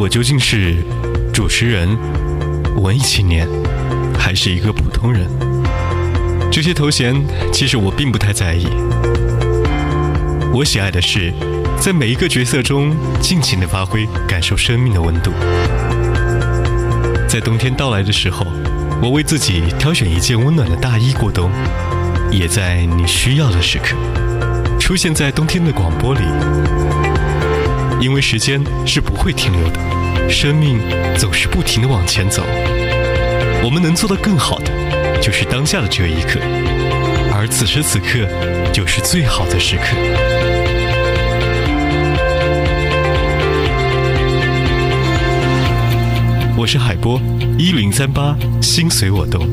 我究竟是主持人、文艺青年，还是一个普通人？这些头衔其实我并不太在意。我喜爱的是在每一个角色中尽情的发挥，感受生命的温度。在冬天到来的时候，我为自己挑选一件温暖的大衣过冬，也在你需要的时刻，出现在冬天的广播里。因为时间是不会停留的，生命总是不停的往前走。我们能做的更好的，就是当下的这一刻，而此时此刻就是最好的时刻。我是海波，一零三八，心随我动，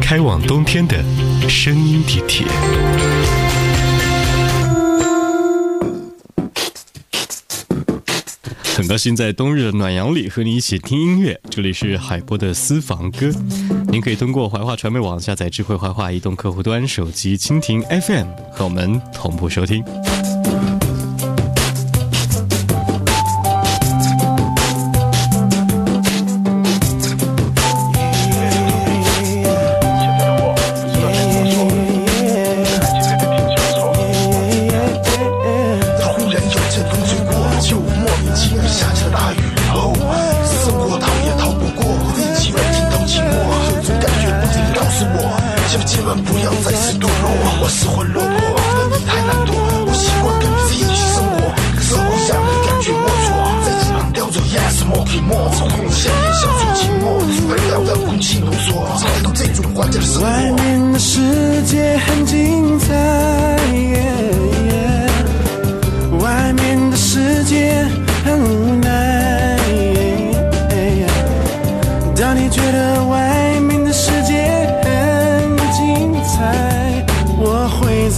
开往冬天的声音地铁。很高兴在冬日的暖阳里和你一起听音乐，这里是海波的私房歌。您可以通过怀化传媒网下载智慧怀化移动客户端、手机蜻蜓 FM 和我们同步收听。们不要再次堕落。我失魂落魄，的你太难惰。我习惯跟你一起生活，可是我想你感觉龌龊。在翅膀叼着烟，是默契，默契。空 more，操也消除寂寞，除了要让空气浓缩，才能这种环境的生活。外面的世界。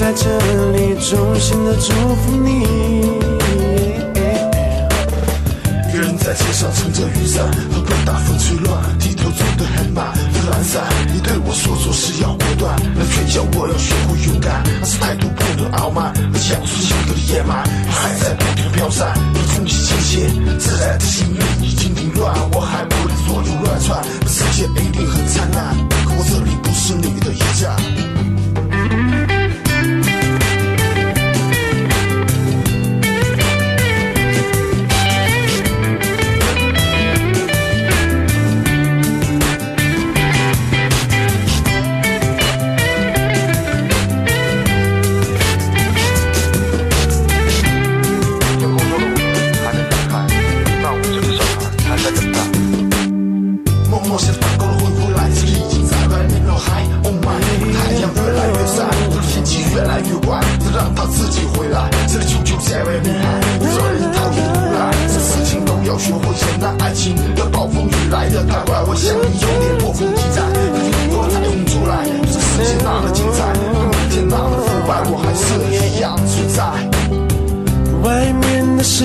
在这里衷心的祝福你。人在街上撑着雨伞，和被大风吹乱，低头走得很慢。懒散，你对我说做事要果断，那却叫我要学会勇敢。那是态度不能傲慢，和讲出性格的野蛮。还在不停飘散，你空气间歇，自然的心运已经凌乱，我还不能左右乱窜。世界一定很灿烂，可我这里不是你的驿站。想你有点迫不及待想从你的脸孔出来这世界那么精彩对明天那么的腐败我还是一样存在外面的世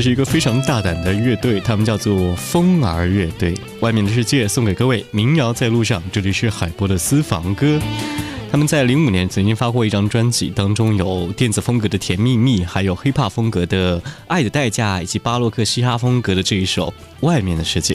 这是一个非常大胆的乐队，他们叫做风儿乐队。外面的世界送给各位，民谣在路上。这里是海波的私房歌。他们在零五年曾经发过一张专辑，当中有电子风格的《甜蜜蜜》，还有 hiphop 风格的《爱的代价》，以及巴洛克嘻哈风格的这一首《外面的世界》。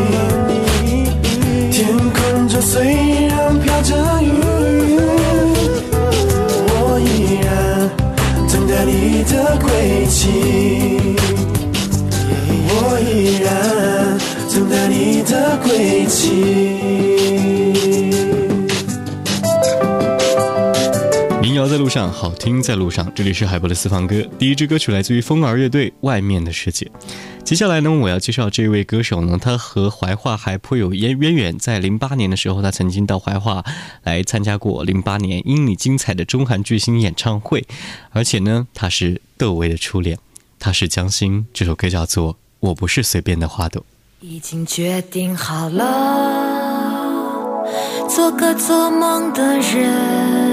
上，好听在路上。这里是海波的私房歌，第一支歌曲来自于风儿乐队《外面的世界》。接下来呢，我要介绍这位歌手呢，他和怀化还颇有渊渊源。在零八年的时候，他曾经到怀化来参加过零八年因你精彩的中韩巨星演唱会，而且呢，他是窦唯的初恋，他是江心。这首歌叫做《我不是随便的花朵》。已经决定好了，做个做梦的人，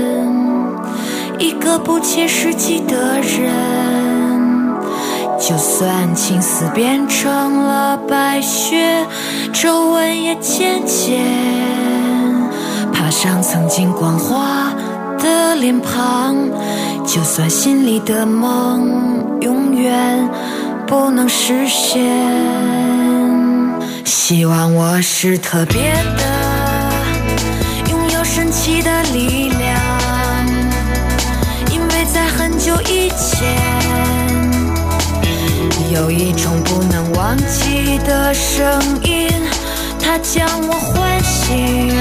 一个不切实际的人。就算青丝变成了白雪，皱纹也渐渐爬上曾经光滑的脸庞。就算心里的梦永远不能实现，希望我是特别的，有一种不能忘记的声音，它将我唤醒，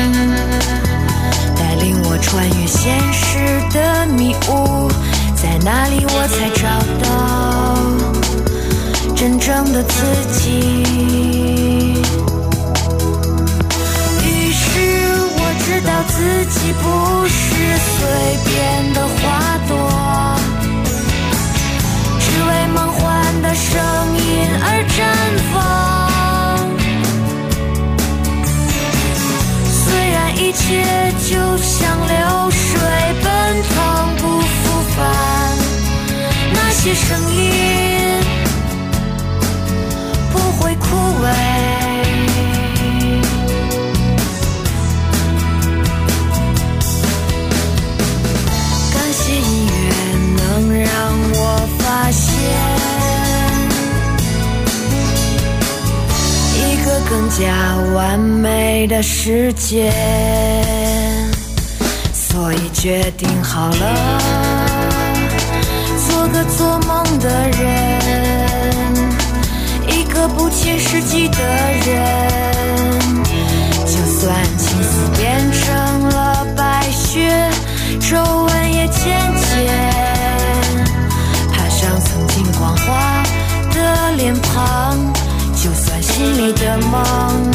带领我穿越现实的迷雾，在那里我才找到真正的自己。于是我知道自己不发现一个更加完美的世界，所以决定好了，做个做梦的人，一个不切实际的人。就算青丝变成了白雪，皱纹也渐渐你的梦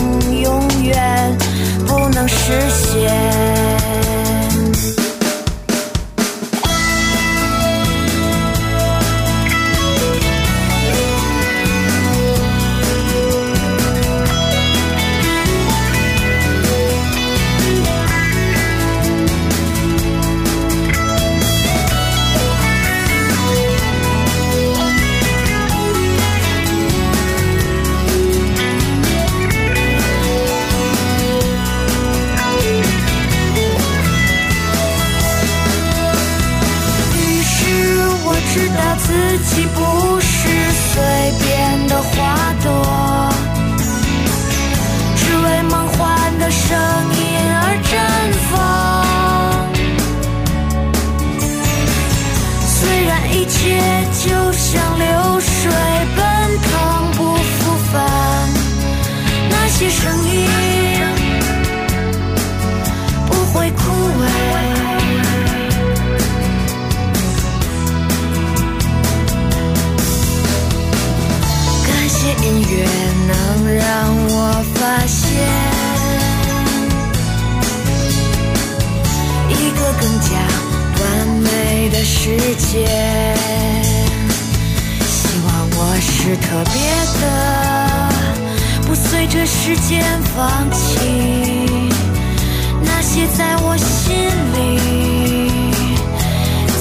在我心里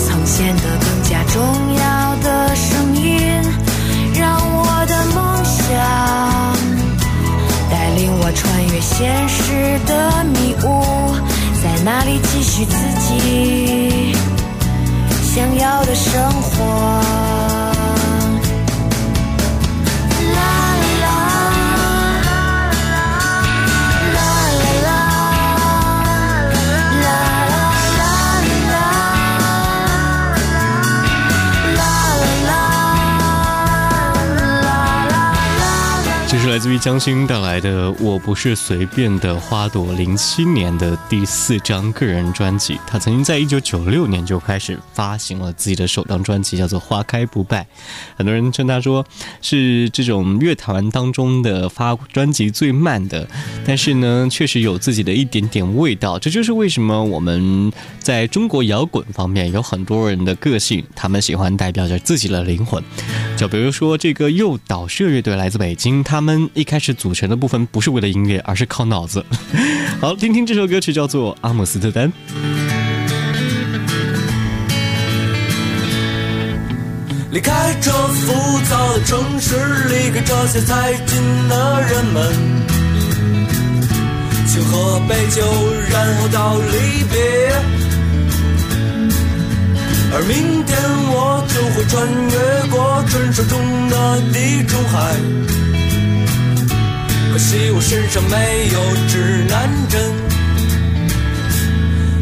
曾显得更加重要的声音让我的梦想带领我穿越现实的迷雾在那里继续自己想要的生活。自于江心带来的《我不是随便的花朵》，零七年的第四张个人专辑。他曾经在一九九六年就开始发行了自己的首张专辑，叫做《花开不败》。很多人称他说是这种乐团当中的发专辑最慢的，但是呢，确实有自己的一点点味道。这就是为什么我们在中国摇滚方面有很多人的个性，他们喜欢代表着自己的灵魂。就比如说这个诱导社乐队来自北京，他们。一开始组成的部分不是为了音乐，而是靠脑子。好，听听这首歌曲，叫做《阿姆斯特丹》。离开这浮躁的城市，离开这些才近的人们，请喝杯酒，然后到离别。而明天我就会穿越过传说中的地中海。可惜我身上没有指南针，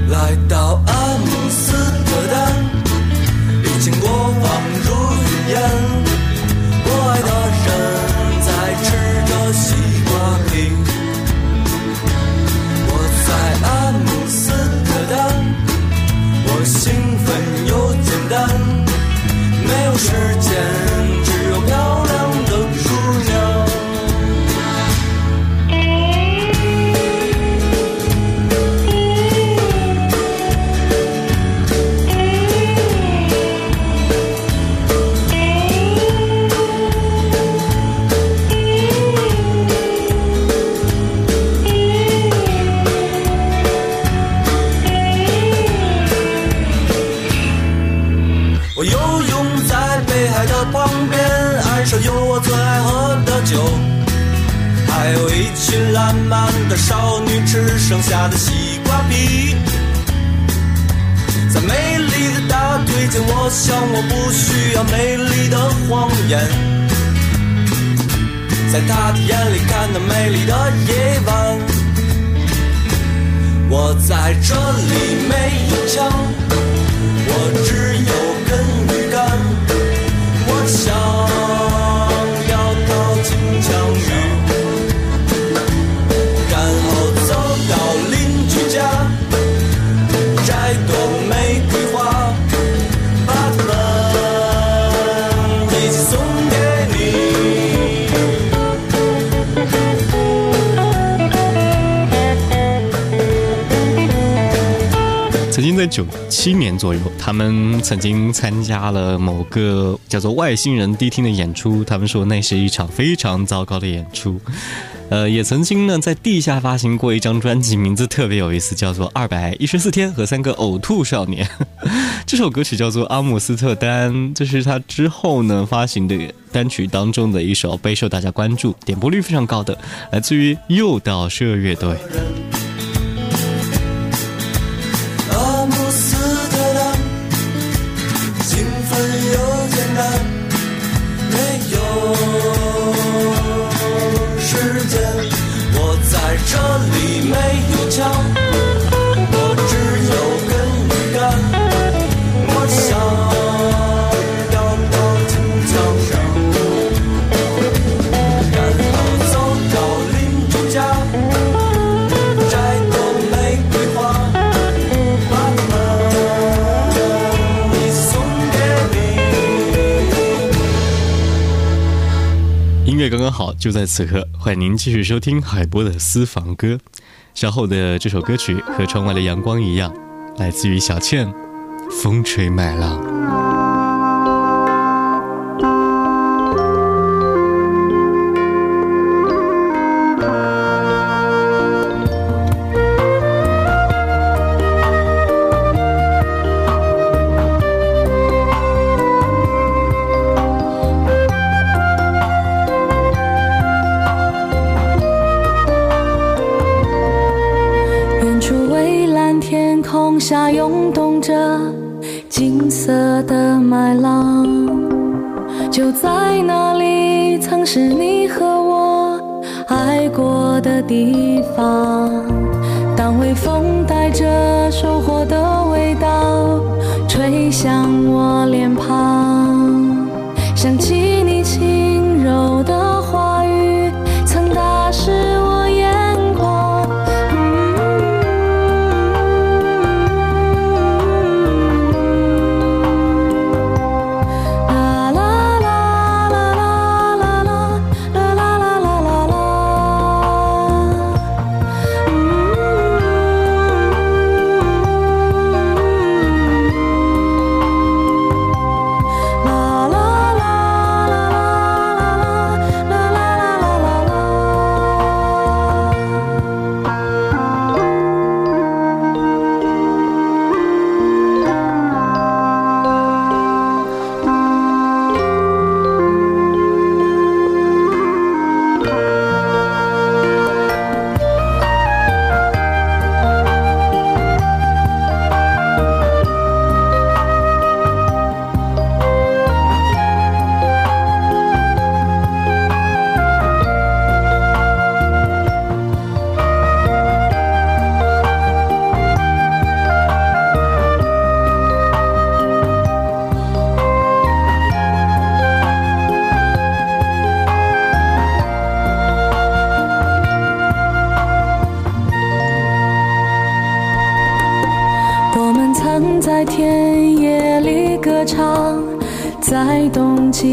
来到阿姆斯特丹，已经过往如云烟。我爱的人在吃着西瓜皮。我在阿姆斯特丹，我兴奋又简单，没有时间，他的西瓜皮，在美丽的大腿间，我想我不需要美丽的谎言。在他的眼里看到美丽的夜晚，我在这里没有枪，我只九七年左右，他们曾经参加了某个叫做“外星人迪厅”的演出。他们说那是一场非常糟糕的演出。呃，也曾经呢在地下发行过一张专辑，名字特别有意思，叫做《二百一十四天和三个呕吐少年》。这首歌曲叫做《阿姆斯特丹》，这是他之后呢发行的单曲当中的一首备受大家关注、点播率非常高的，来自于诱导社乐队。就在此刻，欢迎您继续收听海波的私房歌。稍后的这首歌曲和窗外的阳光一样，来自于小倩，《风吹麦浪》。